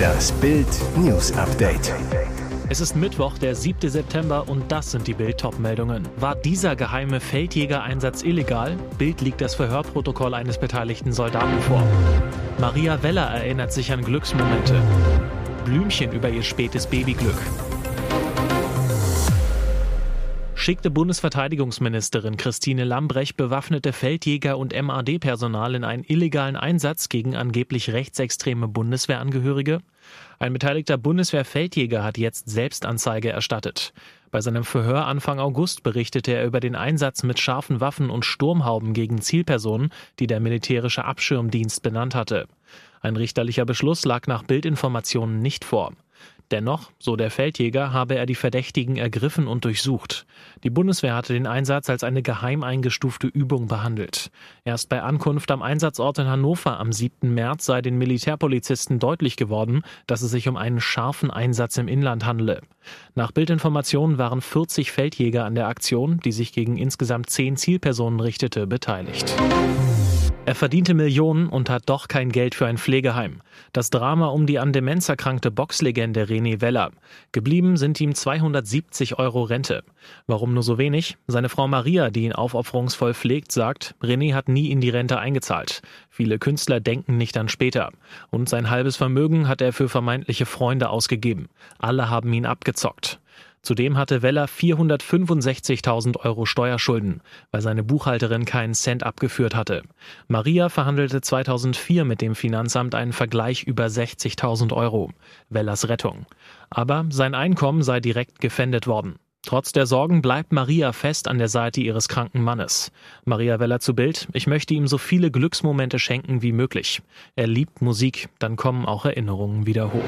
Das Bild News Update. Es ist Mittwoch, der 7. September und das sind die Bild-Top-Meldungen. War dieser geheime Feldjägereinsatz illegal? Bild liegt das Verhörprotokoll eines beteiligten Soldaten vor. Maria Weller erinnert sich an Glücksmomente. Blümchen über ihr spätes Babyglück. Schickte Bundesverteidigungsministerin Christine Lambrecht bewaffnete Feldjäger und MAD-Personal in einen illegalen Einsatz gegen angeblich rechtsextreme Bundeswehrangehörige? Ein beteiligter Bundeswehr-Feldjäger hat jetzt Selbstanzeige erstattet. Bei seinem Verhör Anfang August berichtete er über den Einsatz mit scharfen Waffen und Sturmhauben gegen Zielpersonen, die der militärische Abschirmdienst benannt hatte. Ein richterlicher Beschluss lag nach Bildinformationen nicht vor. Dennoch, so der Feldjäger, habe er die Verdächtigen ergriffen und durchsucht. Die Bundeswehr hatte den Einsatz als eine geheim eingestufte Übung behandelt. Erst bei Ankunft am Einsatzort in Hannover am 7. März sei den Militärpolizisten deutlich geworden, dass es sich um einen scharfen Einsatz im Inland handele. Nach Bildinformationen waren 40 Feldjäger an der Aktion, die sich gegen insgesamt zehn Zielpersonen richtete, beteiligt. Er verdiente Millionen und hat doch kein Geld für ein Pflegeheim. Das Drama um die an Demenz erkrankte Boxlegende René Weller. Geblieben sind ihm 270 Euro Rente. Warum nur so wenig? Seine Frau Maria, die ihn aufopferungsvoll pflegt, sagt, René hat nie in die Rente eingezahlt. Viele Künstler denken nicht an später. Und sein halbes Vermögen hat er für vermeintliche Freunde ausgegeben. Alle haben ihn abgezockt. Zudem hatte Weller 465.000 Euro Steuerschulden, weil seine Buchhalterin keinen Cent abgeführt hatte. Maria verhandelte 2004 mit dem Finanzamt einen Vergleich über 60.000 Euro. Wellers Rettung. Aber sein Einkommen sei direkt gefändet worden. Trotz der Sorgen bleibt Maria fest an der Seite ihres kranken Mannes. Maria Weller zu Bild, ich möchte ihm so viele Glücksmomente schenken wie möglich. Er liebt Musik, dann kommen auch Erinnerungen wieder hoch.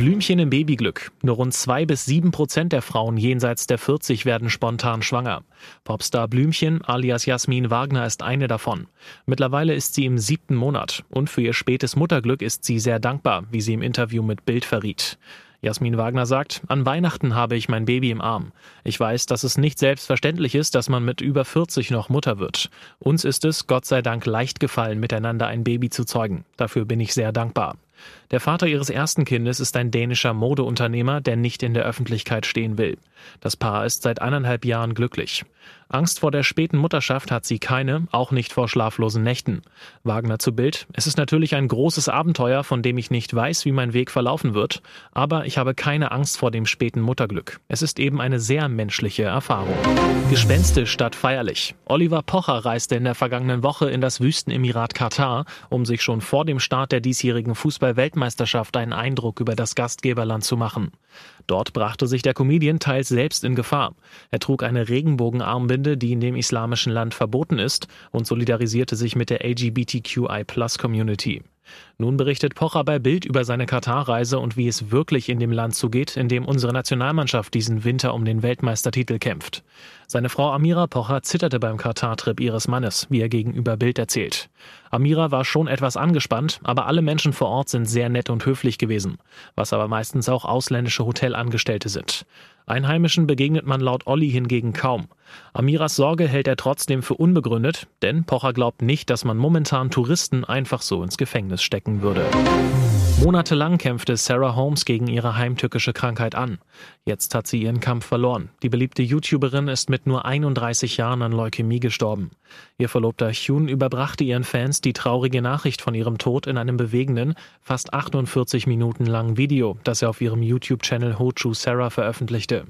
Blümchen im Babyglück. Nur rund zwei bis sieben Prozent der Frauen jenseits der 40 werden spontan schwanger. Popstar Blümchen alias Jasmin Wagner ist eine davon. Mittlerweile ist sie im siebten Monat und für ihr spätes Mutterglück ist sie sehr dankbar, wie sie im Interview mit Bild verriet. Jasmin Wagner sagt, an Weihnachten habe ich mein Baby im Arm. Ich weiß, dass es nicht selbstverständlich ist, dass man mit über 40 noch Mutter wird. Uns ist es, Gott sei Dank, leicht gefallen, miteinander ein Baby zu zeugen. Dafür bin ich sehr dankbar. Der Vater ihres ersten Kindes ist ein dänischer Modeunternehmer, der nicht in der Öffentlichkeit stehen will. Das Paar ist seit eineinhalb Jahren glücklich. Angst vor der späten Mutterschaft hat sie keine, auch nicht vor schlaflosen Nächten. Wagner zu Bild. Es ist natürlich ein großes Abenteuer, von dem ich nicht weiß, wie mein Weg verlaufen wird, aber ich habe keine Angst vor dem späten Mutterglück. Es ist eben eine sehr menschliche Erfahrung. Gespenstisch statt feierlich. Oliver Pocher reiste in der vergangenen Woche in das Wüstenemirat Katar, um sich schon vor dem Start der diesjährigen Fußball-Weltmeisterschaft einen Eindruck über das Gastgeberland zu machen. Dort brachte sich der Comedian teils selbst in Gefahr. Er trug eine Regenbogenarmbinde, die in dem islamischen Land verboten ist, und solidarisierte sich mit der LGBTQI-Plus-Community. Nun berichtet Pocher bei Bild über seine Katar-Reise und wie es wirklich in dem Land zugeht, in dem unsere Nationalmannschaft diesen Winter um den Weltmeistertitel kämpft. Seine Frau Amira Pocher zitterte beim Katar-Trip ihres Mannes, wie er gegenüber Bild erzählt. Amira war schon etwas angespannt, aber alle Menschen vor Ort sind sehr nett und höflich gewesen, was aber meistens auch ausländische Hotelangestellte sind. Einheimischen begegnet man laut Olli hingegen kaum. Amiras Sorge hält er trotzdem für unbegründet, denn Pocher glaubt nicht, dass man momentan Touristen einfach so ins Gefängnis stecken würde. Monatelang kämpfte Sarah Holmes gegen ihre heimtückische Krankheit an. Jetzt hat sie ihren Kampf verloren. Die beliebte YouTuberin ist mit nur 31 Jahren an Leukämie gestorben. Ihr Verlobter Hune überbrachte ihren Fans die traurige Nachricht von ihrem Tod in einem bewegenden, fast 48 Minuten langen Video, das er auf ihrem YouTube-Channel Hochu Sarah veröffentlichte.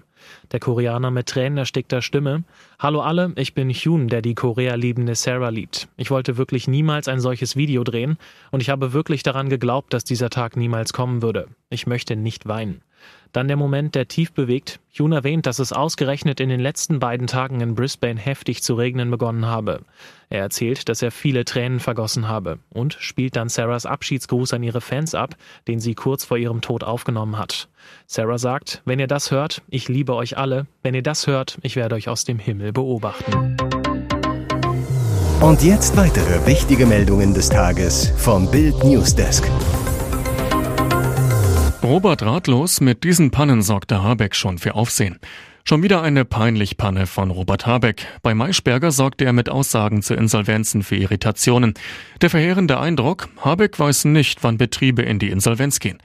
Der Koreaner mit Tränen erstickter Stimme. Hallo alle, ich bin Hyun, der die Korea liebende Sarah liebt. Ich wollte wirklich niemals ein solches Video drehen und ich habe wirklich daran geglaubt, dass dieser Tag niemals kommen würde. Ich möchte nicht weinen. Dann der Moment, der tief bewegt. Jun erwähnt, dass es ausgerechnet in den letzten beiden Tagen in Brisbane heftig zu regnen begonnen habe. Er erzählt, dass er viele Tränen vergossen habe und spielt dann Sarahs Abschiedsgruß an ihre Fans ab, den sie kurz vor ihrem Tod aufgenommen hat. Sarah sagt, wenn ihr das hört, ich liebe euch alle. Wenn ihr das hört, ich werde euch aus dem Himmel beobachten. Und jetzt weitere wichtige Meldungen des Tages vom Bild Newsdesk. Robert ratlos, mit diesen Pannen sorgte Habeck schon für Aufsehen. Schon wieder eine peinlich Panne von Robert Habeck. Bei Maischberger sorgte er mit Aussagen zu Insolvenzen für Irritationen. Der verheerende Eindruck, Habeck weiß nicht, wann Betriebe in die Insolvenz gehen.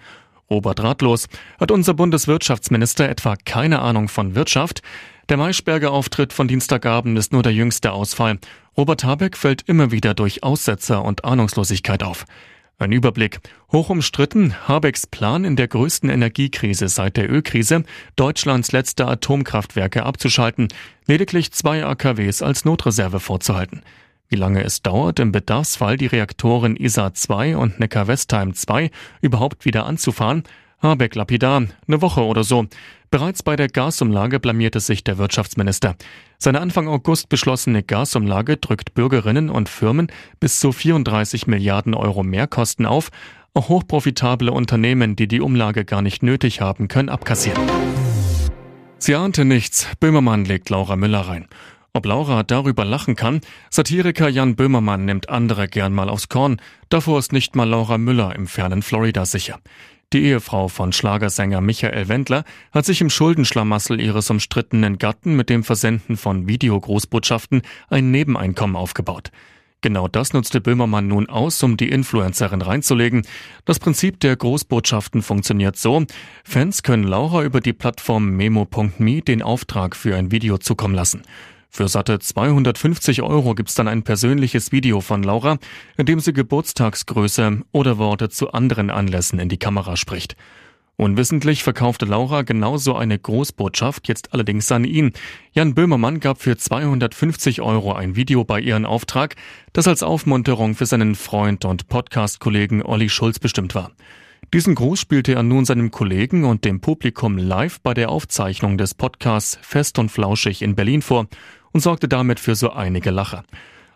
Robert ratlos. Hat unser Bundeswirtschaftsminister etwa keine Ahnung von Wirtschaft? Der Maischberger Auftritt von Dienstagabend ist nur der jüngste Ausfall. Robert Habeck fällt immer wieder durch Aussetzer und Ahnungslosigkeit auf. Ein Überblick. Hoch umstritten, Habecks Plan in der größten Energiekrise seit der Ölkrise, Deutschlands letzte Atomkraftwerke abzuschalten, lediglich zwei AKWs als Notreserve vorzuhalten. Wie lange es dauert, im Bedarfsfall die Reaktoren ISA 2 und Neckar-Westheim 2 überhaupt wieder anzufahren, Habeck lapidar, eine Woche oder so. Bereits bei der Gasumlage blamierte sich der Wirtschaftsminister. Seine Anfang August beschlossene Gasumlage drückt Bürgerinnen und Firmen bis zu 34 Milliarden Euro Mehrkosten auf. Auch hochprofitable Unternehmen, die die Umlage gar nicht nötig haben, können abkassieren. Sie ahnte nichts. Böhmermann legt Laura Müller rein. Ob Laura darüber lachen kann? Satiriker Jan Böhmermann nimmt andere gern mal aufs Korn. Davor ist nicht mal Laura Müller im fernen Florida sicher. Die Ehefrau von Schlagersänger Michael Wendler hat sich im Schuldenschlamassel ihres umstrittenen Gatten mit dem Versenden von Videogroßbotschaften ein Nebeneinkommen aufgebaut. Genau das nutzte Böhmermann nun aus, um die Influencerin reinzulegen. Das Prinzip der Großbotschaften funktioniert so. Fans können Laura über die Plattform memo.me den Auftrag für ein Video zukommen lassen. Für satte 250 Euro gibt's dann ein persönliches Video von Laura, in dem sie Geburtstagsgröße oder Worte zu anderen Anlässen in die Kamera spricht. Unwissentlich verkaufte Laura genauso eine Großbotschaft jetzt allerdings an ihn. Jan Böhmermann gab für 250 Euro ein Video bei ihren Auftrag, das als Aufmunterung für seinen Freund und Podcast-Kollegen Olli Schulz bestimmt war. Diesen Gruß spielte er nun seinem Kollegen und dem Publikum live bei der Aufzeichnung des Podcasts Fest und Flauschig in Berlin vor und sorgte damit für so einige Lacher.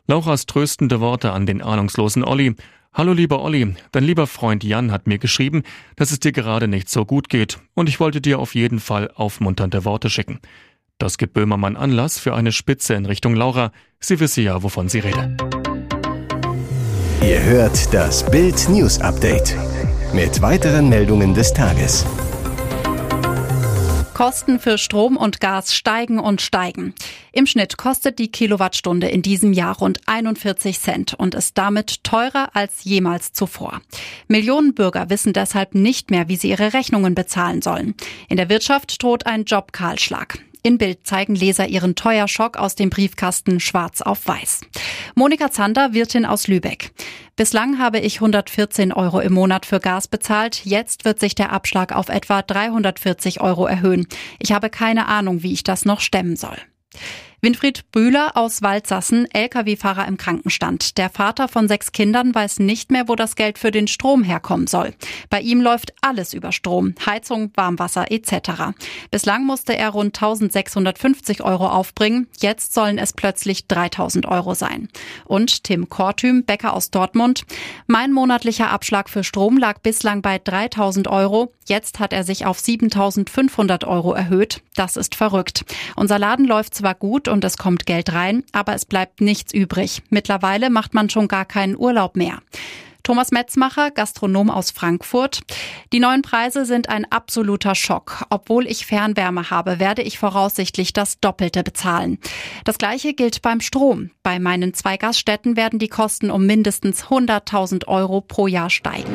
Lauras tröstende Worte an den ahnungslosen Olli. Hallo lieber Olli, dein lieber Freund Jan hat mir geschrieben, dass es dir gerade nicht so gut geht und ich wollte dir auf jeden Fall aufmunternde Worte schicken. Das gibt Böhmermann Anlass für eine Spitze in Richtung Laura. Sie wisse ja, wovon sie rede. Ihr hört das Bild News Update mit weiteren Meldungen des Tages. Kosten für Strom und Gas steigen und steigen. Im Schnitt kostet die Kilowattstunde in diesem Jahr rund 41 Cent und ist damit teurer als jemals zuvor. Millionen Bürger wissen deshalb nicht mehr, wie sie ihre Rechnungen bezahlen sollen. In der Wirtschaft droht ein Jobkahlschlag. In Bild zeigen Leser ihren Teuerschock aus dem Briefkasten schwarz auf weiß. Monika Zander, Wirtin aus Lübeck. Bislang habe ich 114 Euro im Monat für Gas bezahlt. Jetzt wird sich der Abschlag auf etwa 340 Euro erhöhen. Ich habe keine Ahnung, wie ich das noch stemmen soll. Winfried Bühler aus Waldsassen, Lkw-Fahrer im Krankenstand. Der Vater von sechs Kindern weiß nicht mehr, wo das Geld für den Strom herkommen soll. Bei ihm läuft alles über Strom, Heizung, Warmwasser etc. Bislang musste er rund 1650 Euro aufbringen. Jetzt sollen es plötzlich 3000 Euro sein. Und Tim Kortüm, Bäcker aus Dortmund. Mein monatlicher Abschlag für Strom lag bislang bei 3000 Euro. Jetzt hat er sich auf 7500 Euro erhöht. Das ist verrückt. Unser Laden läuft zwar gut und es kommt Geld rein, aber es bleibt nichts übrig. Mittlerweile macht man schon gar keinen Urlaub mehr. Thomas Metzmacher, Gastronom aus Frankfurt. Die neuen Preise sind ein absoluter Schock. Obwohl ich Fernwärme habe, werde ich voraussichtlich das Doppelte bezahlen. Das gleiche gilt beim Strom. Bei meinen zwei Gaststätten werden die Kosten um mindestens 100.000 Euro pro Jahr steigen.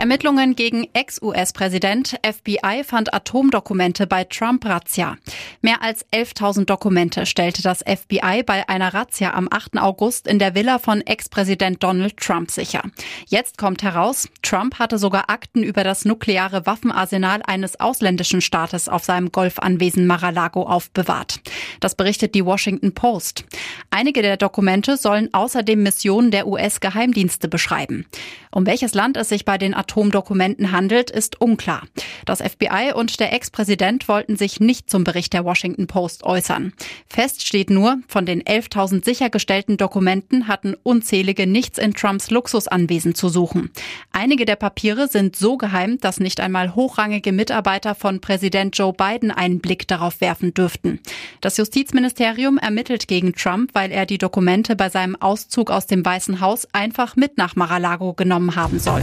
Ermittlungen gegen Ex-US-Präsident FBI fand Atomdokumente bei Trump-Razzia. Mehr als 11.000 Dokumente stellte das FBI bei einer Razzia am 8. August in der Villa von Ex-Präsident Donald Trump sicher. Jetzt kommt heraus, Trump hatte sogar Akten über das nukleare Waffenarsenal eines ausländischen Staates auf seinem Golfanwesen Mar-a-Lago aufbewahrt. Das berichtet die Washington Post. Einige der Dokumente sollen außerdem Missionen der US-Geheimdienste beschreiben. Um welches Land es sich bei den Atomdokumenten handelt, ist unklar. Das FBI und der Ex-Präsident wollten sich nicht zum Bericht der Washington Post äußern. Fest steht nur, von den 11.000 sichergestellten Dokumenten hatten unzählige nichts in Trumps Luxusanwesen zu suchen. Einige der Papiere sind so geheim, dass nicht einmal hochrangige Mitarbeiter von Präsident Joe Biden einen Blick darauf werfen dürften. Das Justizministerium ermittelt gegen Trump, weil er die Dokumente bei seinem Auszug aus dem Weißen Haus einfach mit nach Mar-a-Lago genommen haben soll.